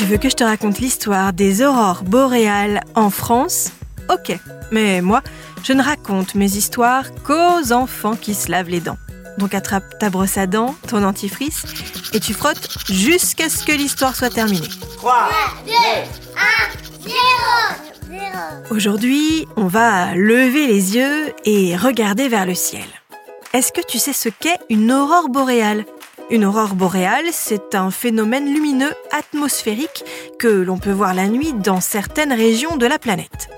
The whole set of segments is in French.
Tu veux que je te raconte l'histoire des aurores boréales en France? Ok, mais moi, je ne raconte mes histoires qu'aux enfants qui se lavent les dents. Donc attrape ta brosse à dents, ton antifrice, et tu frottes jusqu'à ce que l'histoire soit terminée. 3, 2, 1, 0, 0. Aujourd'hui, on va lever les yeux et regarder vers le ciel. Est-ce que tu sais ce qu'est une aurore boréale? Une aurore boréale, c'est un phénomène lumineux atmosphérique que l'on peut voir la nuit dans certaines régions de la planète.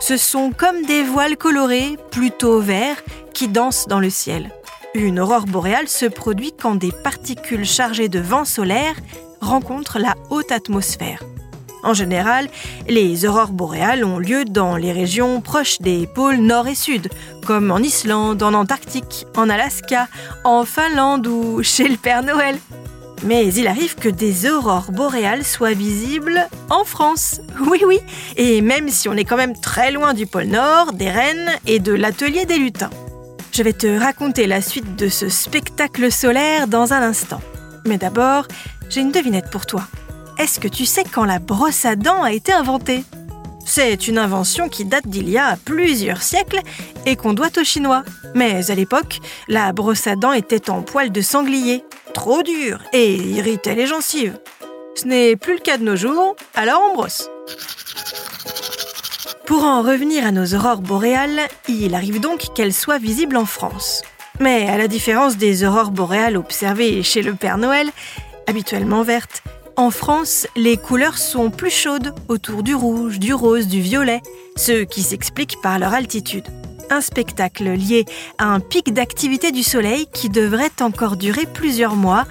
Ce sont comme des voiles colorées, plutôt verts, qui dansent dans le ciel. Une aurore boréale se produit quand des particules chargées de vent solaire rencontrent la haute atmosphère. En général, les aurores boréales ont lieu dans les régions proches des pôles nord et sud, comme en Islande, en Antarctique, en Alaska, en Finlande ou chez le Père Noël. Mais il arrive que des aurores boréales soient visibles en France. Oui, oui. Et même si on est quand même très loin du pôle Nord, des rennes et de l'atelier des lutins. Je vais te raconter la suite de ce spectacle solaire dans un instant. Mais d'abord, j'ai une devinette pour toi. Est-ce que tu sais quand la brosse à dents a été inventée? C'est une invention qui date d'il y a plusieurs siècles et qu'on doit aux Chinois. Mais à l'époque, la brosse à dents était en poil de sanglier, trop dure et irritait les gencives. Ce n'est plus le cas de nos jours, alors on brosse. Pour en revenir à nos aurores boréales, il arrive donc qu'elles soient visibles en France. Mais à la différence des aurores boréales observées chez le Père Noël, habituellement vertes, en France, les couleurs sont plus chaudes autour du rouge, du rose, du violet, ce qui s'explique par leur altitude. Un spectacle lié à un pic d'activité du Soleil qui devrait encore durer plusieurs mois.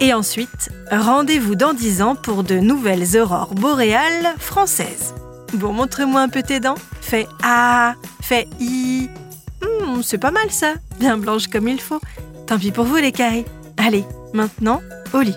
Et ensuite, rendez-vous dans 10 ans pour de nouvelles aurores boréales françaises. Bon, montre-moi un peu tes dents. Fais A, fais I. Hmm, c'est pas mal ça, bien blanche comme il faut. Tant pis pour vous les carrés. Allez, maintenant, au lit.